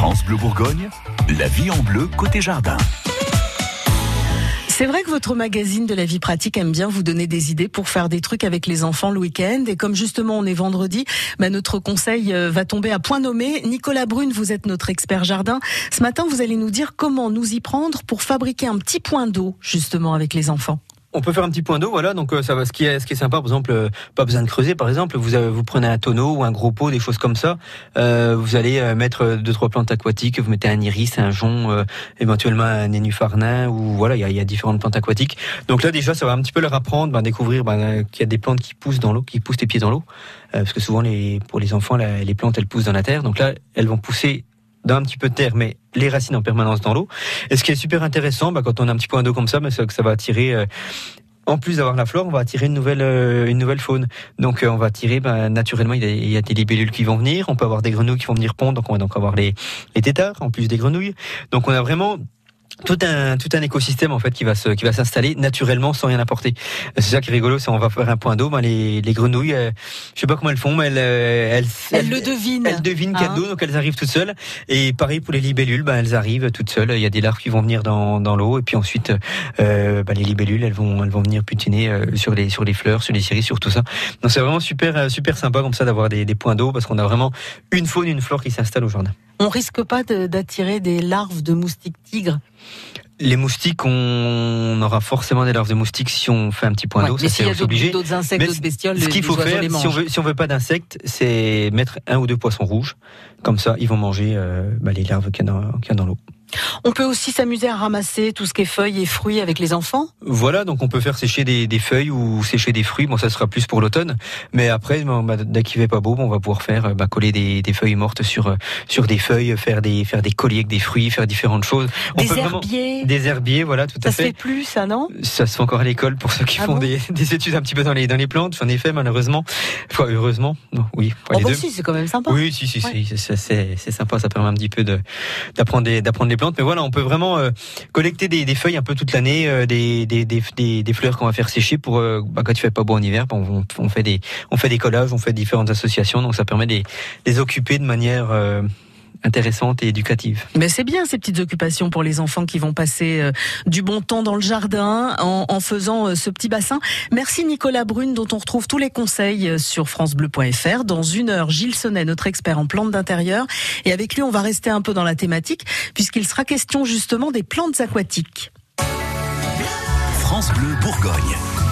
France Bleu Bourgogne, la vie en bleu côté jardin. C'est vrai que votre magazine de la vie pratique aime bien vous donner des idées pour faire des trucs avec les enfants le week-end. Et comme justement on est vendredi, bah notre conseil euh, va tomber à point nommé. Nicolas Brune, vous êtes notre expert jardin. Ce matin, vous allez nous dire comment nous y prendre pour fabriquer un petit point d'eau justement avec les enfants. On peut faire un petit point d'eau, voilà. Donc euh, ça va. Ce qui est, ce qui est sympa, par exemple, euh, pas besoin de creuser. Par exemple, vous vous prenez un tonneau ou un gros pot, des choses comme ça. Euh, vous allez mettre deux trois plantes aquatiques. Vous mettez un iris, un jonc, éventuellement un nénuphar ou voilà. Il y a, y a, différentes plantes aquatiques. Donc là déjà, ça va un petit peu leur apprendre, ben, découvrir ben, qu'il y a des plantes qui poussent dans l'eau, qui poussent les pieds dans l'eau, parce que souvent les pour les enfants, les plantes elles poussent dans la terre. Donc là, elles vont pousser dans un petit peu de terre, mais les racines en permanence dans l'eau. Et ce qui est super intéressant, bah, quand on a un petit point d'eau comme ça, bah, c'est que ça va attirer. Euh, en plus d'avoir la flore, on va attirer une nouvelle euh, une nouvelle faune. Donc euh, on va attirer bah, naturellement il y, a, des libellules qui vont venir, on peut avoir des grenouilles qui vont venir pondre, donc on va donc avoir les les têtards en plus des grenouilles. Donc on a vraiment tout un tout un écosystème en fait qui va se qui va s'installer naturellement sans rien apporter. C'est ça qui est rigolo, c'est on va faire un point d'eau, ben les, les grenouilles, euh, je sais pas comment elles font, mais elles euh, elles, elles, le devinent. Elles devinent qu'il y a de l'eau, donc elles arrivent toutes seules. Et pareil pour les libellules, ben elles arrivent toutes seules. Il y a des larves qui vont venir dans, dans l'eau et puis ensuite euh, ben les libellules elles vont elles vont venir putiner euh, sur les sur les fleurs, sur les iris, sur tout ça. Donc c'est vraiment super super sympa comme ça d'avoir des, des points d'eau parce qu'on a vraiment une faune, une flore qui s'installe au jardin. On risque pas d'attirer des larves de moustiques tigres les moustiques, on aura forcément des larves de moustiques si on fait un petit point d'eau, ça c'est obligé. D'autres insectes, d'autres bestioles, ce qu'il faut faire, si on veut, si on veut pas d'insectes, c'est mettre un ou deux poissons rouges. Comme ça, ils vont manger euh, bah, les larves qu'il y a dans l'eau. On peut aussi s'amuser à ramasser tout ce qui est feuilles et fruits avec les enfants. Voilà, donc on peut faire sécher des, feuilles ou sécher des fruits. Bon, ça sera plus pour l'automne, mais après, bah, dès qu'il fait pas beau, on va pouvoir faire bah, coller des, feuilles mortes sur sur des feuilles, faire des faire des colliers avec des fruits, faire différentes choses. des herbiers. des herbiers, voilà, tout à fait. Ça se fait plus, ça non? Ça se fait encore à l'école pour ceux qui ah font des, études un petit peu dans les dans les plantes. J'en ai fait malheureusement, enfin, heureusement, non, oui. Oh bah si, c'est quand même sympa. Oui, si, si, si c'est sympa. Ça permet un petit peu d'apprendre d'apprendre les mais voilà on peut vraiment euh, collecter des, feuilles un peu toute l'année, euh, des, des, fleurs qu'on va faire sécher pour euh, bah, quand il fait pas beau en hiver, bah, on, fait des on fait des collages, on fait différentes associations, donc ça permet de les, occuper de manière intéressante et éducative. Mais c'est bien ces petites occupations pour les enfants qui vont passer du bon temps dans le jardin en, faisant ce petit bassin. Merci Nicolas Brune dont on retrouve tous les conseils sur francebleu.fr. Dans une heure, Gilles Sonnet, notre expert en plantes d'intérieur. Et avec lui, on va rester un peu dans la thématique puisqu'il sera question justement des plantes aquatiques. France Bleu Bourgogne.